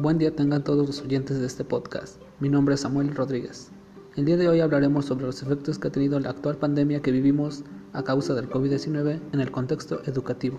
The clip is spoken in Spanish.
Buen día tengan todos los oyentes de este podcast. Mi nombre es Samuel Rodríguez. El día de hoy hablaremos sobre los efectos que ha tenido la actual pandemia que vivimos a causa del COVID-19 en el contexto educativo.